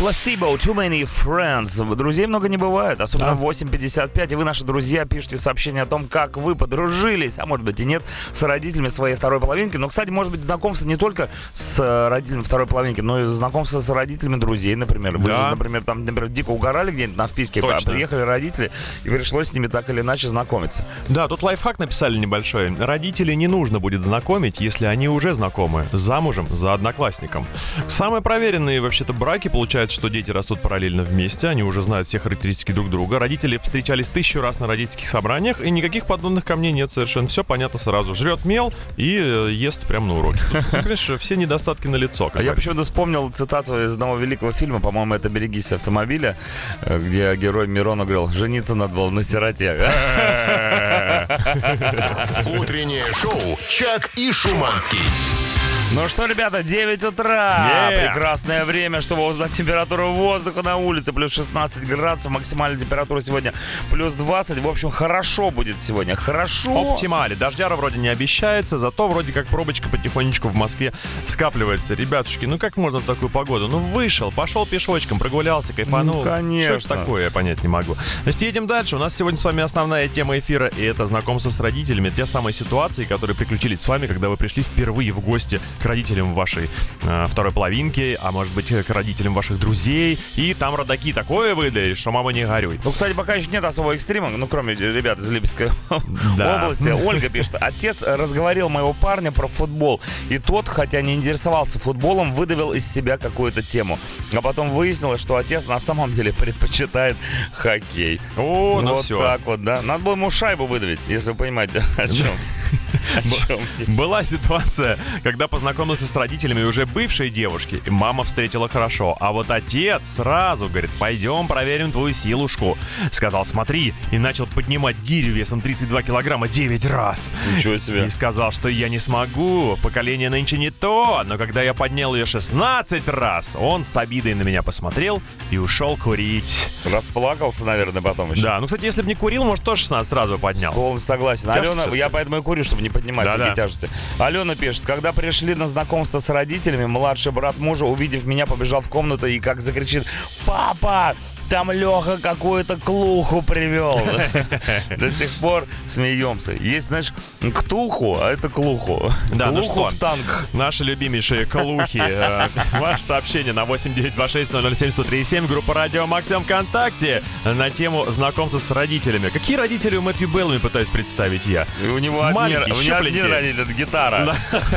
Placebo, too many friends. Друзей много не бывает, особенно
Да.
в 8.55. И вы, наши друзья, пишите сообщение о том, как вы подружились, а может быть и нет, с родителями своей второй половинки. Но, кстати, может быть, знакомство не только с э, родителями второй половинки, но и знакомство с родителями друзей, например. Вы
Да.
же, например, там, например, дико угорали где-нибудь на вписке, а
Точно.
приехали родители, и пришлось с ними так или иначе знакомиться.
Да, тут лайфхак написали небольшой. Родителей не нужно будет знакомить, если они уже знакомы. Замужем за одноклассником. Самые проверенные вообще-то браки получается, что дети растут параллельно вместе, они уже знают все характеристики друг друга. Родители встречались тысячу раз на родительских собраниях, и никаких подобных камней нет совершенно. Все понятно сразу. Жрет мел и э, ест прямо на уроке. [laughs] Ну, Конечно, все недостатки на лицо.
А я почему-то вспомнил цитату из одного великого фильма, по-моему, это «Берегись автомобиля», э, где герой Мирона говорил «Жениться надо было на сироте». [laughs] [laughs]
Утреннее шоу «Чак и Шуманский».
Ну что, ребята, 9 утра.
Yeah.
Прекрасное время, чтобы узнать температуру воздуха на улице. Плюс 16 градусов. Максимальная температура сегодня плюс 20. В общем, хорошо будет сегодня. Хорошо.
Оптимали. Дождяра вроде не обещается, зато вроде как пробочка потихонечку в Москве скапливается. Ребятушки, ну как можно в такую погоду? Ну вышел, пошел пешочком, прогулялся, кайфанул.
Ну, конечно.
Что это такое, я понять не могу. Значит, едем дальше. У нас сегодня с вами основная тема эфира, и это знакомство с родителями. Те самые ситуации, которые приключились с вами, когда вы пришли впервые в гости к родителям вашей э, второй половинки, а может быть к родителям ваших друзей. И там родаки такое выдали, что мама не горюй.
Ну, кстати, пока еще нет особого экстрима, ну, кроме ребят из Липецкой [laughs]
Да.
области. Ольга пишет, отец разговорил моего парня про футбол, и тот, хотя не интересовался футболом, выдавил из себя какую-то тему. А потом выяснилось, что отец на самом деле предпочитает хоккей.
О, ну
вот
все.
так вот, да. Надо было ему шайбу выдавить, если вы понимаете, о чем.
Была ситуация, когда познакомился с родителями уже бывшей девушки, и мама встретила хорошо, а вот отец сразу говорит, пойдем проверим твою силушку. Сказал, смотри, и начал поднимать гирю весом 32 килограмма 9 раз.
Ничего себе.
И сказал, что я не смогу, поколение нынче не то, но когда я поднял ее 16 раз, он с обидой на меня посмотрел и ушел курить.
Расплакался, наверное, потом еще.
Да, ну, кстати, если бы не курил, может, тоже 16 сразу поднял.
Полностью согласен. Алена, я поэтому и курю, чтобы не поднимать
Да-да.
всякие тяжести. Алена пишет, когда пришли на знакомство с родителями, младший брат мужа, увидев меня, побежал в комнату и как закричит, папа, там Леха какую-то клуху привел. [laughs] До сих пор смеемся. Есть, знаешь, ктулху, а это клуху.
Да, ну
Клуху в танк.
Наши любимейшие клухи. Э, [laughs] Ваше сообщение на 8926-007-1037, группа Радио Максим ВКонтакте на тему знакомства с родителями. Какие родители у Мэтью Беллами пытаюсь представить я?
У него одни, у него одни родители, это гитара. [laughs]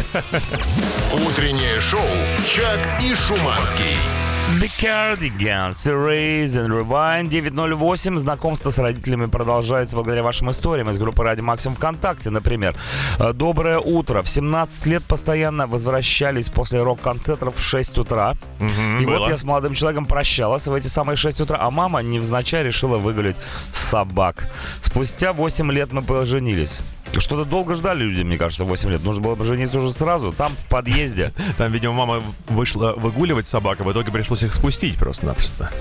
Утреннее шоу «Чак и Шуманский».
The Cardigans, Erase and Rewind 908. Знакомство с родителями продолжается благодаря вашим историям из группы Ради Максимум ВКонтакте, например. Э, Доброе утро. В 17 лет постоянно возвращались после рок-концертов в 6 утра. И
было.
вот я с молодым человеком прощалась в эти самые 6 утра, а мама невзначай решила выгулять собак. Спустя 8 лет мы поженились. Что-то долго ждали люди, мне кажется, 8 лет. Нужно было бы жениться уже сразу, там, в подъезде.
Там, видимо, мама вышла выгуливать собак, а в итоге пришлось их спустить просто-напросто.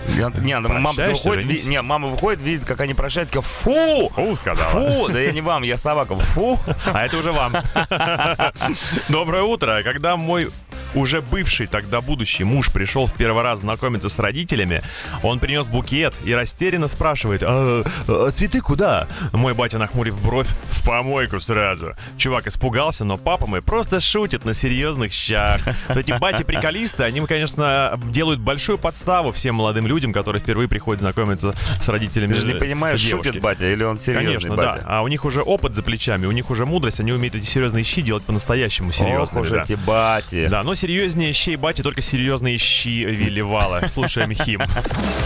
Не, мама выходит, ви- не, мама выходит, видит, как они прощают, такая, фу!
Фу, сказала.
Фу! Да я не вам, я собака. Фу!
А это уже вам. [laughs] Доброе утро. Когда мой уже бывший, тогда будущий муж пришел в первый раз знакомиться с родителями, он принес букет и растерянно спрашивает, «А, а цветы куда? Мой батя, нахмурив бровь, в помойку сразу. Чувак испугался, но папа мой просто шутит на серьезных щах. Вот Эти бати-приколисты, они, конечно, делают большую подставу всем молодым людям, которые впервые приходят знакомиться с родителями
Ты же не понимаешь,
девушки.
шутит батя или он серьезный
Конечно,
батя?
да. А у них уже опыт за плечами, у них уже мудрость, они умеют эти серьезные щи делать по-настоящему
Ох
серьезно.
уж эти бати.
Да, но серьезнее щей бати, только серьезные щи Вилливала. Слушаем хим.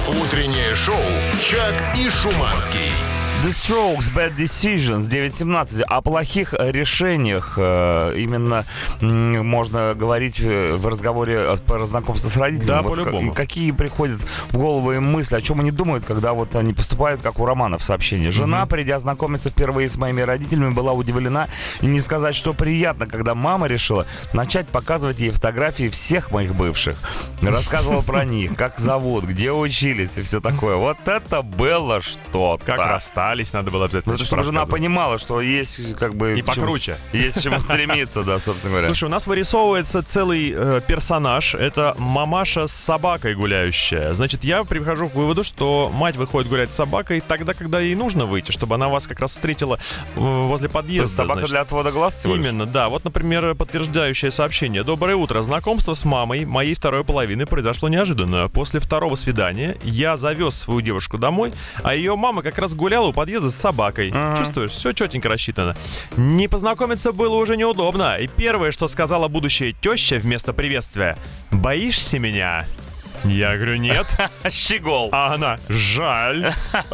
Утреннее шоу «Чак и Шуманский».
The Strokes, Bad Decisions, 9.17. О плохих решениях э, именно м, можно говорить э, в разговоре э, по знакомству с родителями.
Да,
Вот
по-любому.
ка- Какие приходят в голову им мысли, о чем они думают, когда вот они поступают, как у Романа в сообщении. Жена, придя знакомиться впервые с моими родителями, была удивлена. И не сказать, что приятно, когда мама решила начать показывать ей фотографии всех моих бывших. Рассказывала про них, как зовут, где учились и все такое. Вот это было что-то.
Как расстались, надо было обязательно
Ну, это чтобы жена понимала, что есть как бы...
И покруче.
Есть к чему стремиться, да, собственно говоря.
Слушай, у нас вырисовывается целый э, персонаж. Это мамаша с собакой гуляющая. Значит, я прихожу к выводу, что мать выходит гулять с собакой тогда, когда ей нужно выйти, чтобы она вас как раз встретила э, возле
То
подъезда.
есть собака
значит.
для отвода глаз всего лишь?
Именно, да. Вот, например, подтверждающее сообщение. Доброе утро. Знакомство с мамой моей второй половины произошло неожиданно. После второго свидания я завез свою девушку домой, а ее мама как раз гуляла у подъезда с собакой. Чувствуешь, все четенько рассчитано. Не познакомиться было уже неудобно. И первое, что сказала будущая теща вместо приветствия. «Боишься меня?» Я говорю, нет. [laughs]
Щегол.
А она, жаль.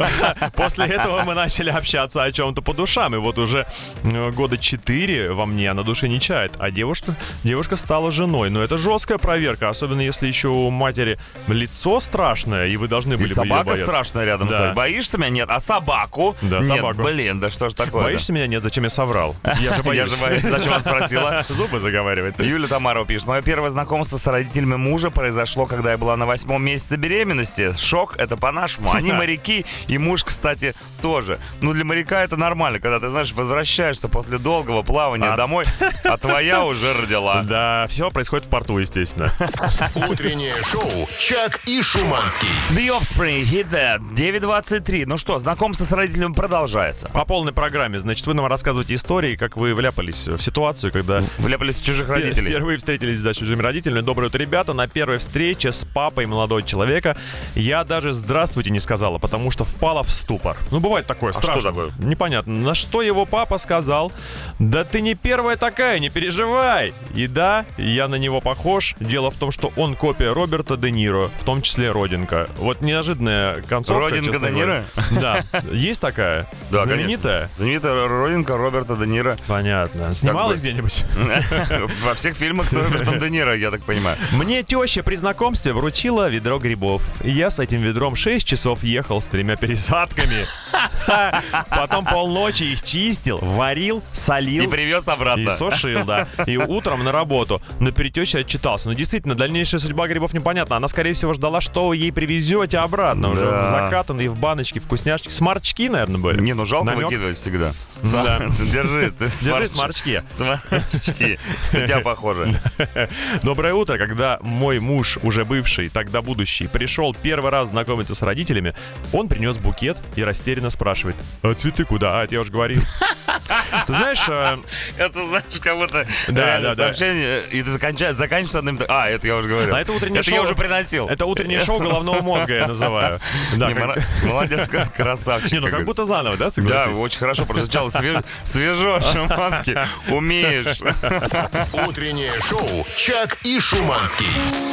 [laughs] После этого мы начали общаться о чем-то по душам. И вот уже э, года четыре во мне она души не чает. А девушка, девушка стала женой. Но это жесткая проверка, особенно если еще у матери лицо страшное, и вы должны
И
были бы её
собака страшная рядом
Да.
стоит. Боишься меня? Нет. А собаку?
Да,
Нет,
собаку.
блин, да что ж такое
Боишься меня? Нет, зачем я соврал? Я же боюсь. [laughs]
Я же боюсь. Зачем вас спросила?
Зубы заговаривает.
Юля Тамарова пишет. Мое первое знакомство с родителями мужа произошло, когда я была на восьмом месяце беременности. Шок, это по-нашему. Они [laughs] моряки, и муж, кстати, тоже. Ну, для моряка это нормально, когда ты, знаешь, возвращаешься после долгого плавания
А-
домой, а твоя [laughs] уже родила.
Да, все происходит в порту, естественно. [laughs]
Утреннее шоу «Чак и Шуманский».
The Offspring, Hit That, 9.23. Ну что, знакомство с родителями продолжается.
По полной программе, значит, вы нам рассказываете истории, как вы вляпались в ситуацию, когда
Вляпались в чужих родителей.
Впервые встретились да, с чужими родителями. Доброе утро, ребята. На первой встрече с папой папой молодого человека. Я даже «здравствуйте» не сказала, потому что впала в ступор. Ну, бывает такое,
что
страшно.
такое?
Непонятно. На что его папа сказал, да ты не первая такая, не переживай. И да, я на него похож. Дело в том, что он копия Роберта Де Ниро, в том числе Родинка. Вот неожиданная концовка,
Родинка Де
говоря. [laughs] Да. Есть такая?
Да,
Знаменитая?
Знаменитая родинка Роберта Де Ниро.
Понятно. Снималась где-нибудь? [laughs]
Во всех фильмах с Робертом Де Ниро, я так понимаю.
Мне теща при знакомстве вручила ведро грибов. И я с этим ведром 6 часов ехал с тремя пересадками. [laughs] Потом полночи их чистил, варил,
И
солил.
привез
И
обратно.
сушил, да. И утром на работу. Но перед тещей отчитался. Но действительно, дальнейшая судьба грибов непонятна. Она, скорее всего, ждала, что вы ей привезете обратно. Уже
Да.
закатанные в баночки, вкусняшки. Сморчки, наверное, были.
Не, ну жалко
Намек?
выкидывать всегда.
Да. [laughs]
Держи,
Держи
сморчки.
Сморчки.
На тебя похоже. [laughs]
Доброе утро. Когда мой муж, уже бывший, тогда будущий, пришел первый раз знакомиться с родителями, он принес букет и растерянно спрашивает, а цветы куда? А, я уже говорил. [laughs] Ты знаешь, э,
Это, знаешь, как будто
Да, да, да.
сообщение, и ты заканчиваешь, заканчиваешь одним... А, это я уже говорил.
А это утреннее
Это я уже приносил.
это утреннее шоу головного мозга я называю. Да,
Не,
как-
мора- Молодец, красавчик.
Не, ну как будто заново, да,
Да, очень хорошо прозвучало. Свеж- Свежо, шампанский. Умеешь.
Утреннее шоу «Чак и Шуманский».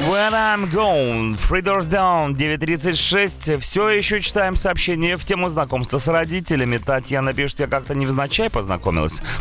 When I'm gone, Three Doors Down, 9.36. Все еще читаем сообщение в тему знакомства с родителями. Татьяна пишет, я как-то невзначай познакомилась.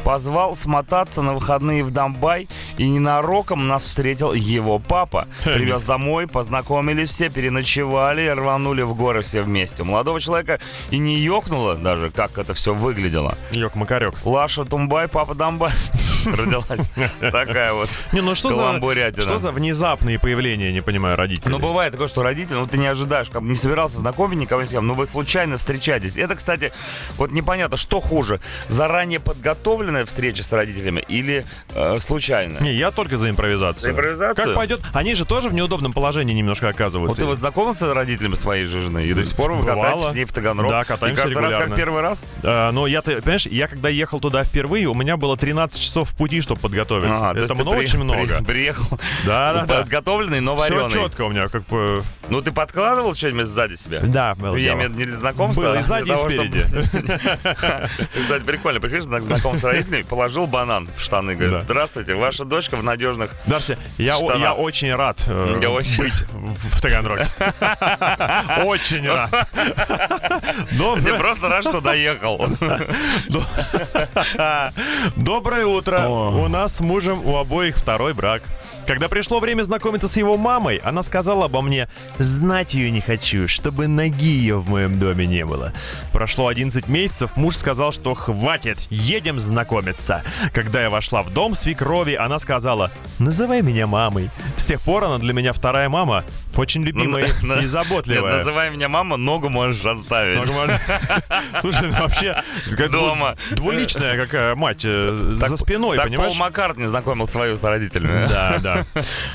Позвал смотаться на выходные в Домбай, и ненароком нас встретил его папа. [laughs] Привез домой, познакомились все, переночевали, рванули в горы все вместе. У молодого человека и не ёкнуло даже, как это все выглядело.
Йок Макарек.
Лаша Тумбай, папа Домбай. [laughs] [laughs] Родилась такая вот.
Не, ну что за, что за внезапные появления, не понимаю, родителей?
Ну, бывает такое, что родители, ну, ты не ожидаешь, как не собирался знакомить никого с кем, но вы случайно встречаетесь. Это, кстати, вот непонятно, что хуже, заранее подготовленная встреча с родителями или э, случайная?
Не, я только за импровизацию.
За импровизацию?
Как пойдет? Они же тоже в неудобном положении немножко
Вот
оказываются.
ты вот знакомился с родителями своей же жены, и до сих пор вы катаетесь к ней в Таганрог?
Да, катаемся
и каждый раз как
регулярно.
первый раз?
А, но я, ты понимаешь, я когда ехал туда впервые, у меня было 13 часов пути, чтобы подготовиться.
То
Это много,
при-
очень
при-
много.
приехал
Да, да, да.
подготовленный, но
Все
вареный.
четко у меня, как бы.
Ну, ты подкладывал что-нибудь сзади себя?
Да, было
я имею в виду не для знакомства,
Было
а
и сзади, и спереди. [laughs]
Кстати, прикольно. Приходишь на знаком с родителями, положил банан в штаны, говорит, здравствуйте, ваша дочка в надежных...
Дарси, я, очень рад э, быть в, Таганроге. [laughs] Очень рад. Доброе,
просто рад, что доехал. [laughs]
доброе утро.
О.
У нас с мужем у обоих второй брак. Когда пришло время знакомиться с его мамой, она сказала обо мне, знать ее не хочу, чтобы ноги ее в моем доме не было. Прошло 11 месяцев, муж сказал, что хватит, едем знакомиться. Когда я вошла в дом свекрови, она сказала, называй меня мамой. С тех пор она для меня вторая мама, очень любимая [laughs]
Ну,
и
Нет,
заботливая.
называй меня мама, ногу можешь оставить.
Нормально. [laughs] Слушай, ну вообще как
Дома.
дву- двуличная какая мать э,
Так-
за спиной,
так
понимаешь?
Пол Маккартни знакомил свою с родителями.
Да, да.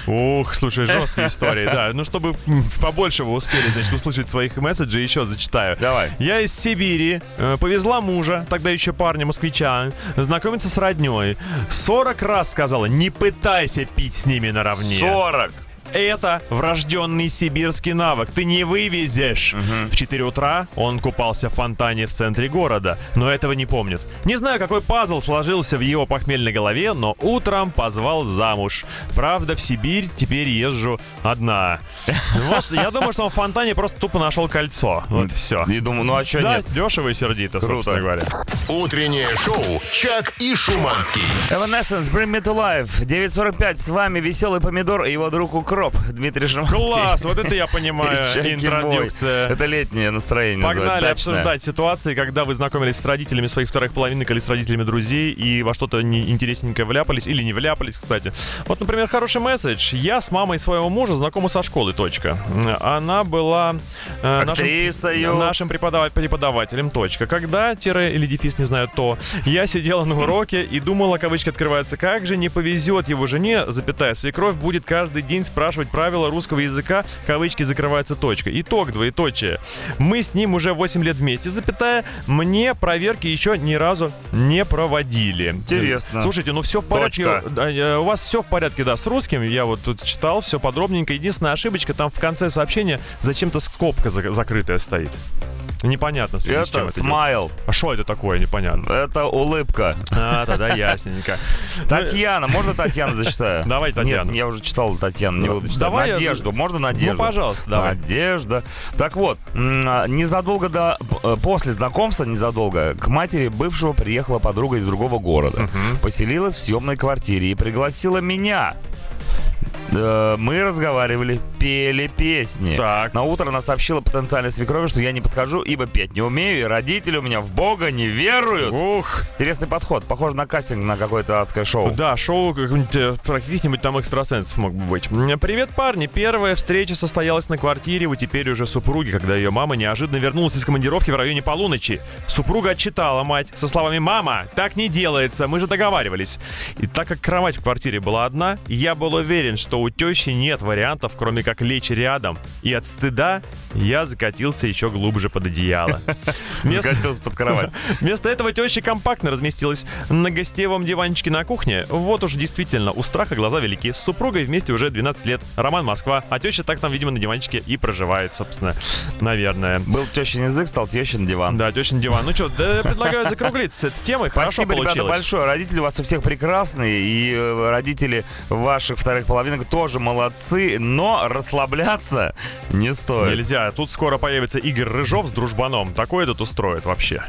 Ух, слушай, жесткие истории, да. Ну, чтобы побольше вы успели, значит, услышать своих месседжей, еще зачитаю.
Давай.
Я из Сибири, э, повезла мужа, тогда еще парня москвича, знакомиться с родней. 40 раз сказала, не пытайся пить с ними наравне.
40.
Это врожденный сибирский навык. Ты не вывезешь. В 4 утра он купался в фонтане в центре города, но этого не помнит. Не знаю, какой пазл сложился в его похмельной голове, но утром позвал замуж. Правда, в Сибирь теперь езжу одна. [laughs] Я думаю, что он в фонтане просто тупо нашел кольцо. Вот все.
И думаю, ну а что
Да,
нет?
дешево и сердито, собственно говоря.
Утреннее шоу «Чак и Шуманский».
Evanescence, Bring Me To Life. 9.45, с вами Веселый Помидор и его друг Укроп, Дмитрий Шиманский.
Класс, вот это я понимаю, [laughs] интродукция.
Это летнее настроение.
Погнали обсуждать ситуации, когда вы знакомились с родителями своих вторых половинок или с родителями друзей и во что-то не- интересненькое вляпались или не вляпались, кстати. Вот, например, хороший месседж. Я с мамой своего мужа знакома со школы, точка. Она была э, нашим, преподавателем, точка. Когда, тире или дефис, не знаю, то, я сидела на уроке и думала, кавычки открываются, как же не повезет его жене, запятая, свекровь будет каждый день спрашивать спрашивать правила русского языка, кавычки закрываются точкой. Итог, двоеточие. Мы с ним уже 8 лет вместе, запятая, мне проверки еще ни разу не проводили.
Интересно.
Слушайте, ну все в порядке.
Точка.
Э, У вас все в порядке, да, с русским. Я вот тут читал, все подробненько. Единственная ошибочка, там в конце сообщения зачем-то скобка за- закрытая стоит. Непонятно, в связи с чем
Это
это идет.
смайл.
А что это такое, непонятно.
Это улыбка.
А, тогда ясненько. [laughs]
Татьяна, можно Татьяна зачитаю?
Давай, Татьяна.
Нет, я уже читал Татьяну, не буду читать.
Давай я-
Надежду, можно Надежду?
Ну, пожалуйста, давай.
Надежда. Так вот, а, незадолго до... э, После знакомства, незадолго, к матери бывшего приехала подруга из другого города. Поселилась в съемной квартире и пригласила меня. Э, Мы разговаривали, пели песни.
Так.
На утро она сообщила потенциальной свекрови, что я не подхожу, ибо петь не умею, и родители у меня в Бога не веруют.
Ух.
Интересный подход. Похоже на кастинг на какое-то адское шоу.
Да, шоу каких-нибудь, э, про каких-нибудь там экстрасенсов мог бы быть. Привет, парни. Первая встреча состоялась на квартире у теперь уже супруги, когда ее мама неожиданно вернулась из командировки в районе полуночи. Супруга отчитала мать со словами «Мама, так не делается, мы же договаривались». И так как кровать в квартире была одна, я был уверен, что у тещи нет вариантов, кроме как лечь рядом. И от стыда я закатился еще глубже под одеяло. [laughs]
Скатилась под кровать. [laughs]
Вместо этого теща компактно разместилась на гостевом диванчике на кухне. Вот уж действительно, у страха глаза велики. С супругой вместе уже 12 лет. Роман Москва. А теща так там, видимо, на диванчике и проживает, собственно. Наверное.
Был тещин язык, стал тещин диван.
Да, тещин диван. Ну что, да, предлагаю закруглиться с этой темой. Хорошо
Спасибо, ребята,
получилось.
большое. Родители у вас у всех прекрасные, и э, родители ваших вторых половинок тоже молодцы, но расслабляться не стоит.
Нельзя. Тут скоро появится Игорь Рыжов с дружбаном. Такое тут устроит вообще.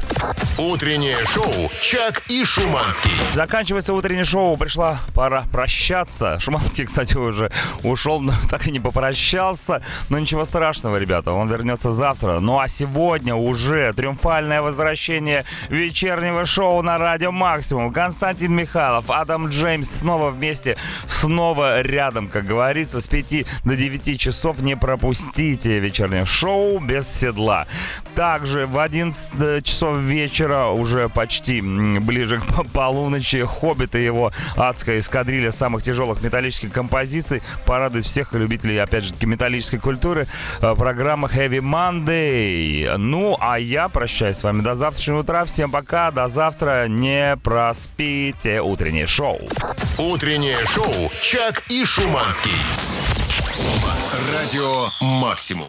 Утреннее шоу «Чак и Шуманский».
Заканчивается утреннее шоу, пришла пора прощаться. Шуманский, кстати, уже ушел, но так и не попрощался. Но ничего страшного, ребята, он вернется завтра. Ну а сегодня уже триумфальное возвращение вечернего шоу на Радио Максимум. Константин Михайлов, Адам Джеймс снова вместе, снова рядом, как говорится, с 5 до 9 часов не пропустите вечернее шоу без седла. Также в 11 часов вечера, уже почти ближе к по- [laughs] полуночи, Хоббит и его адская эскадрилья самых тяжелых металлических композиций порадует всех любителей, опять же, металлической культуры. Э, Программа Heavy Monday. Ну, а я прощаюсь с вами до завтрашнего утра. Всем пока, до завтра. Не проспите утреннее шоу.
Утреннее шоу «Чак и Шуманский». Радио «Максимум».